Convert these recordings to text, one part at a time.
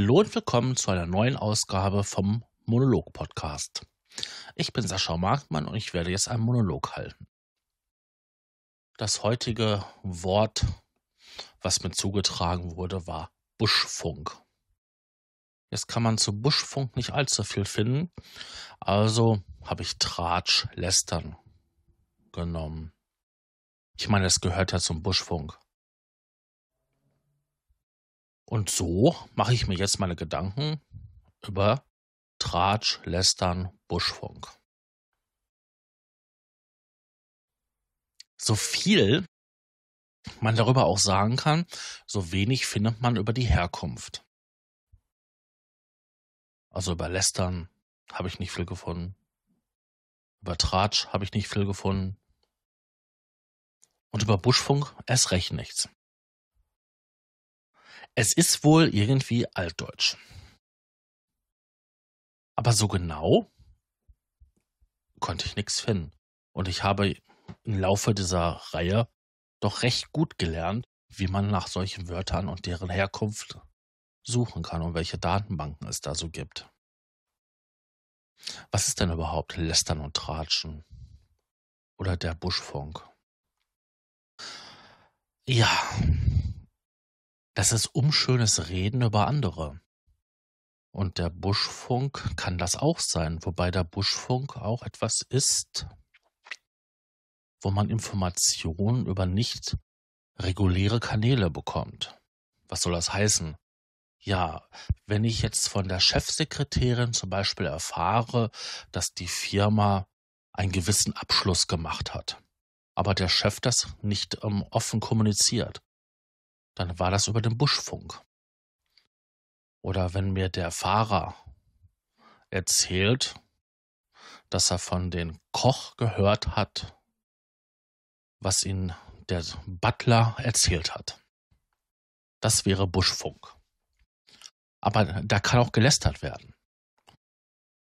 Hallo und willkommen zu einer neuen Ausgabe vom Monolog-Podcast. Ich bin Sascha Markmann und ich werde jetzt einen Monolog halten. Das heutige Wort, was mir zugetragen wurde, war Buschfunk. Jetzt kann man zu Buschfunk nicht allzu viel finden, also habe ich Tratsch, Lästern genommen. Ich meine, es gehört ja zum Buschfunk. Und so mache ich mir jetzt meine Gedanken über Tratsch, Lästern, Buschfunk. So viel man darüber auch sagen kann, so wenig findet man über die Herkunft. Also über Lästern habe ich nicht viel gefunden. Über Tratsch habe ich nicht viel gefunden. Und über Buschfunk erst recht nichts. Es ist wohl irgendwie altdeutsch. Aber so genau konnte ich nichts finden. Und ich habe im Laufe dieser Reihe doch recht gut gelernt, wie man nach solchen Wörtern und deren Herkunft suchen kann und welche Datenbanken es da so gibt. Was ist denn überhaupt Lästern und Tratschen? Oder der Buschfunk? Ja, das ist unschönes Reden über andere. Und der Buschfunk kann das auch sein, wobei der Buschfunk auch etwas ist, wo man Informationen über nicht reguläre Kanäle bekommt. Was soll das heißen? Ja, wenn ich jetzt von der Chefsekretärin zum Beispiel erfahre, dass die Firma einen gewissen Abschluss gemacht hat, aber der Chef das nicht ähm, offen kommuniziert, dann war das über den Buschfunk. Oder wenn mir der Fahrer erzählt, dass er von den Koch gehört hat, was ihn der Butler erzählt hat. Das wäre Buschfunk. Aber da kann auch gelästert werden.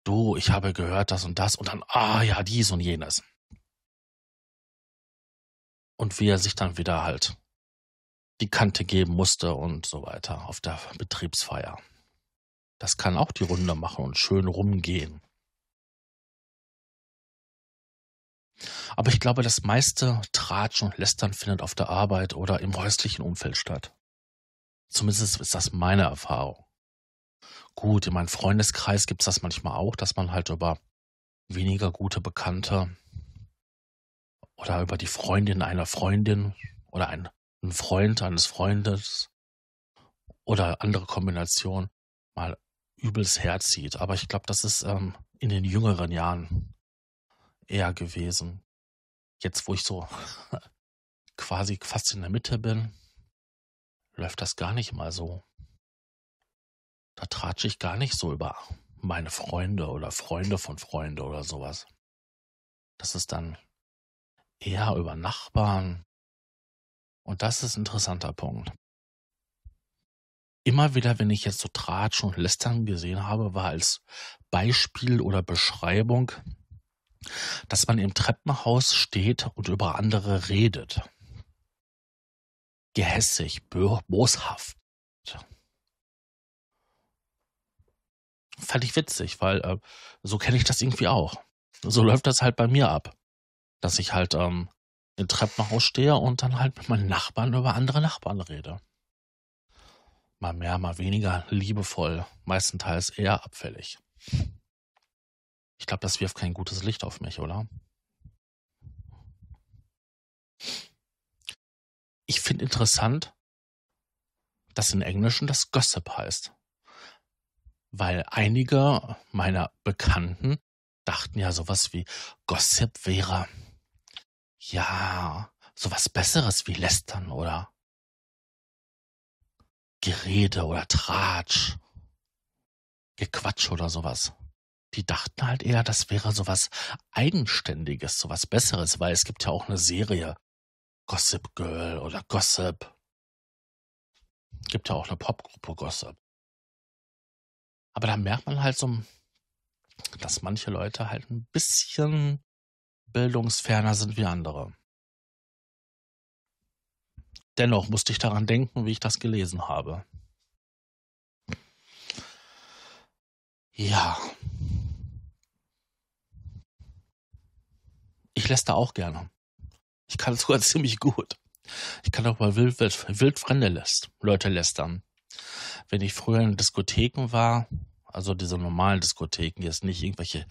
Du, ich habe gehört das und das und dann, ah ja, dies und jenes. Und wie er sich dann wieder halt die Kante geben musste und so weiter auf der Betriebsfeier. Das kann auch die Runde machen und schön rumgehen. Aber ich glaube, das meiste Tratschen und Lästern findet auf der Arbeit oder im häuslichen Umfeld statt. Zumindest ist das meine Erfahrung. Gut, in meinem Freundeskreis gibt es das manchmal auch, dass man halt über weniger gute Bekannte oder über die Freundin einer Freundin oder ein ein Freund eines Freundes oder andere Kombination mal übelst herzieht. Aber ich glaube, das ist ähm, in den jüngeren Jahren eher gewesen. Jetzt, wo ich so quasi fast in der Mitte bin, läuft das gar nicht mal so. Da tratsche ich gar nicht so über meine Freunde oder Freunde von Freunde oder sowas. Das ist dann eher über Nachbarn, und das ist ein interessanter Punkt. Immer wieder, wenn ich jetzt so Tratschen und Lästern gesehen habe, war als Beispiel oder Beschreibung, dass man im Treppenhaus steht und über andere redet. Gehässig, boshaft. Ich witzig, weil äh, so kenne ich das irgendwie auch. So läuft das halt bei mir ab. Dass ich halt ähm, im Treppenhaus stehe und dann halt mit meinen Nachbarn über andere Nachbarn rede. Mal mehr, mal weniger liebevoll, meistenteils eher abfällig. Ich glaube, das wirft kein gutes Licht auf mich, oder? Ich finde interessant, dass in Englischen das Gossip heißt. Weil einige meiner Bekannten dachten ja sowas wie Gossip wäre ja, sowas Besseres wie Lästern oder Gerede oder Tratsch, Gequatsch oder sowas. Die dachten halt eher, das wäre sowas Eigenständiges, sowas Besseres, weil es gibt ja auch eine Serie Gossip Girl oder Gossip. Gibt ja auch eine Popgruppe Gossip. Aber da merkt man halt so, dass manche Leute halt ein bisschen bildungsferner sind wie andere. Dennoch musste ich daran denken, wie ich das gelesen habe. Ja. Ich lässt da auch gerne. Ich kann es sogar ziemlich gut. Ich kann auch mal wild, wild, wildfremde lässt, Leute lästern. Wenn ich früher in Diskotheken war, also diese normalen Diskotheken, jetzt nicht irgendwelche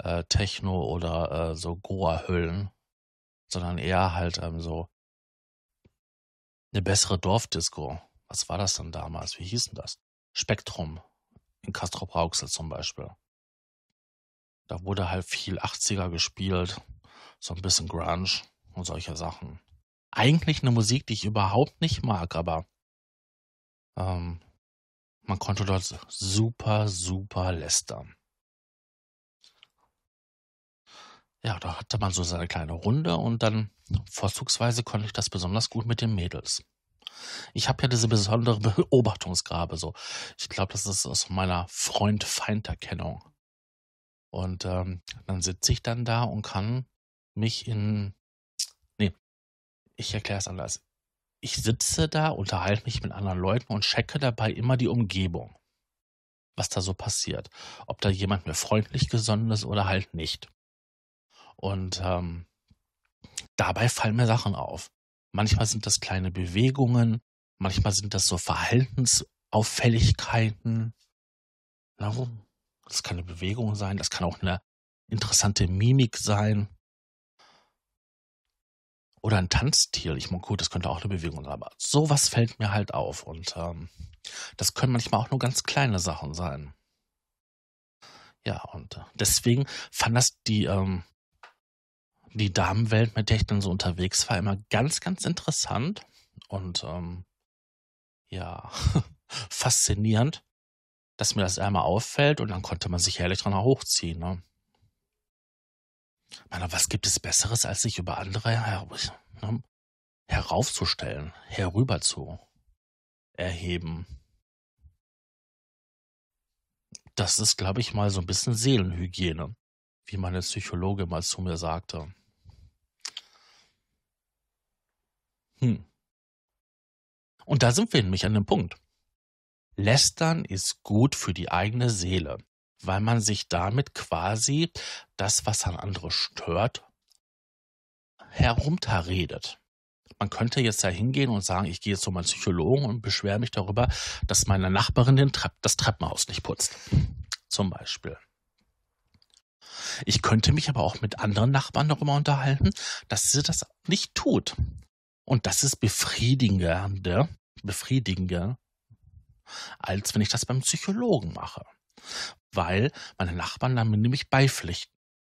äh, Techno oder äh, so Goa-Hüllen, sondern eher halt ähm, so eine bessere Dorfdisco. Was war das denn damals? Wie hieß denn das? Spektrum in Castro Brauxel zum Beispiel. Da wurde halt viel 80er gespielt, so ein bisschen Grunge und solche Sachen. Eigentlich eine Musik, die ich überhaupt nicht mag, aber ähm, man konnte dort super, super lästern. Ja, da hatte man so seine kleine Runde und dann vorzugsweise konnte ich das besonders gut mit den Mädels. Ich habe ja diese besondere Beobachtungsgabe so. Ich glaube, das ist aus meiner Freund-Feind-Erkennung. Und ähm, dann sitze ich dann da und kann mich in. Nee, ich erkläre es anders. Ich sitze da, unterhalte mich mit anderen Leuten und checke dabei immer die Umgebung. Was da so passiert. Ob da jemand mir freundlich gesonnen ist oder halt nicht. Und ähm, dabei fallen mir Sachen auf. Manchmal sind das kleine Bewegungen, manchmal sind das so Verhaltensauffälligkeiten. Das kann eine Bewegung sein, das kann auch eine interessante Mimik sein. Oder ein Tanzstil. Ich meine, gut, das könnte auch eine Bewegung sein, aber sowas fällt mir halt auf. Und ähm, das können manchmal auch nur ganz kleine Sachen sein. Ja, und äh, deswegen fand das die ähm, die Damenwelt, mit der ich dann so unterwegs war, immer ganz, ganz interessant und ähm, ja, faszinierend, dass mir das einmal auffällt und dann konnte man sich herrlich dran hochziehen. Ne? Meine, was gibt es Besseres, als sich über andere her ne, heraufzustellen, herüber zu erheben? Das ist, glaube ich, mal so ein bisschen Seelenhygiene, wie meine Psychologe mal zu mir sagte. Hm. Und da sind wir nämlich an dem Punkt. Lästern ist gut für die eigene Seele, weil man sich damit quasi das, was an andere stört, herunterredet. Man könnte jetzt da hingehen und sagen, ich gehe jetzt zu meinem Psychologen und beschwere mich darüber, dass meine Nachbarin den Trepp, das Treppenhaus nicht putzt. Zum Beispiel. Ich könnte mich aber auch mit anderen Nachbarn darüber unterhalten, dass sie das nicht tut. Und das ist befriedigender, befriedigender, als wenn ich das beim Psychologen mache. Weil meine Nachbarn dann nämlich beipflichten.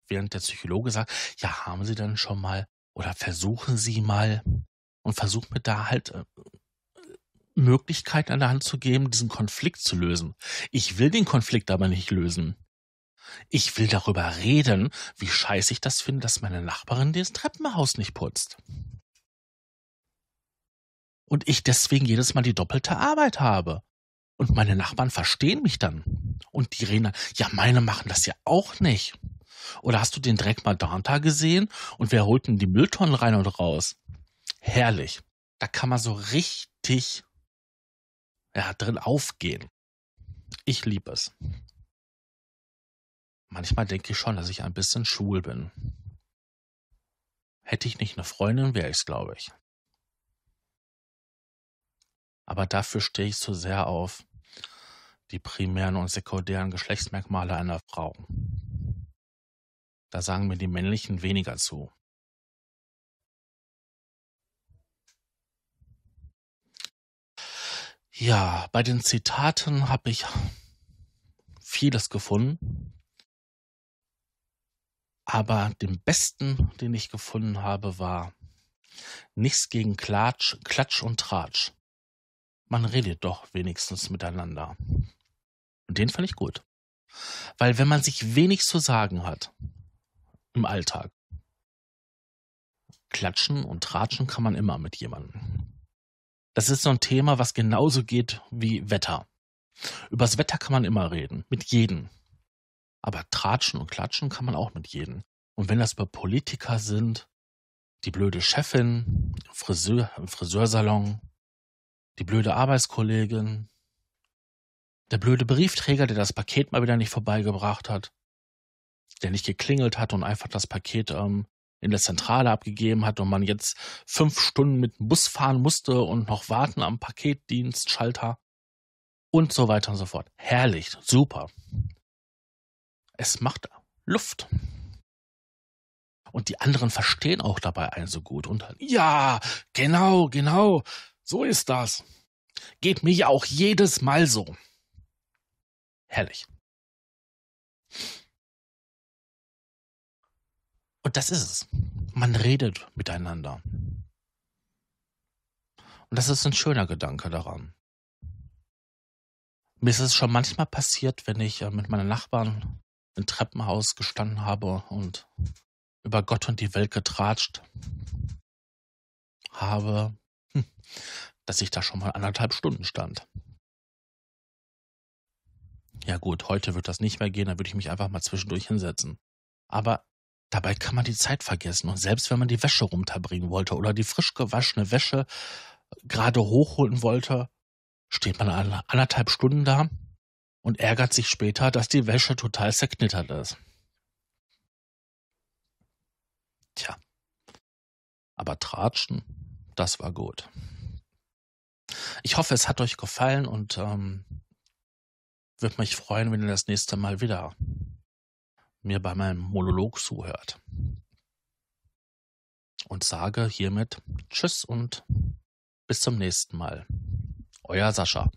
Während der Psychologe sagt, ja, haben Sie denn schon mal oder versuchen Sie mal und versuchen mir da halt äh, Möglichkeiten an der Hand zu geben, diesen Konflikt zu lösen. Ich will den Konflikt aber nicht lösen. Ich will darüber reden, wie scheiße ich das finde, dass meine Nachbarin das Treppenhaus nicht putzt und ich deswegen jedes Mal die doppelte Arbeit habe. Und meine Nachbarn verstehen mich dann. Und die reden dann, ja, meine machen das ja auch nicht. Oder hast du den Dreck mal da gesehen? Und wer holt denn die Mülltonnen rein und raus? Herrlich. Da kann man so richtig ja, drin aufgehen. Ich liebe es. Manchmal denke ich schon, dass ich ein bisschen schwul bin. Hätte ich nicht eine Freundin, wäre ich es, glaube ich. Aber dafür stehe ich so sehr auf die primären und sekundären Geschlechtsmerkmale einer Frau. Da sagen mir die männlichen weniger zu. Ja, bei den Zitaten habe ich vieles gefunden. Aber den besten, den ich gefunden habe, war nichts gegen Klatsch, Klatsch und Tratsch man redet doch wenigstens miteinander. Und den fand ich gut. Weil wenn man sich wenig zu sagen hat im Alltag, klatschen und tratschen kann man immer mit jemandem. Das ist so ein Thema, was genauso geht wie Wetter. Übers Wetter kann man immer reden, mit jedem. Aber tratschen und klatschen kann man auch mit jedem. Und wenn das über Politiker sind, die blöde Chefin, Friseur, im Friseursalon, die blöde Arbeitskollegin, Der blöde Briefträger, der das Paket mal wieder nicht vorbeigebracht hat, der nicht geklingelt hat und einfach das Paket ähm, in der Zentrale abgegeben hat und man jetzt fünf Stunden mit dem Bus fahren musste und noch warten am Paketdienstschalter und so weiter und so fort. Herrlich, super. Es macht Luft. Und die anderen verstehen auch dabei einen so gut. Und dann, ja, genau, genau, so ist das. Geht mir ja auch jedes Mal so. Herrlich. Und das ist es. Man redet miteinander. Und das ist ein schöner Gedanke daran. Mir ist es schon manchmal passiert, wenn ich äh, mit meinen Nachbarn im Treppenhaus gestanden habe und über Gott und die Welt getratscht habe, hm, dass ich da schon mal anderthalb Stunden stand. Ja gut, heute wird das nicht mehr gehen, dann würde ich mich einfach mal zwischendurch hinsetzen. Aber dabei kann man die Zeit vergessen. Und selbst wenn man die Wäsche runterbringen wollte oder die frisch gewaschene Wäsche gerade hochholen wollte, steht man anderthalb Stunden da und ärgert sich später, dass die Wäsche total zerknittert ist. Tja. Aber Tratschen, das war gut. Ich hoffe, es hat euch gefallen und ähm, würde mich freuen, wenn ihr das nächste Mal wieder mir bei meinem Monolog zuhört. Und sage hiermit Tschüss und bis zum nächsten Mal. Euer Sascha.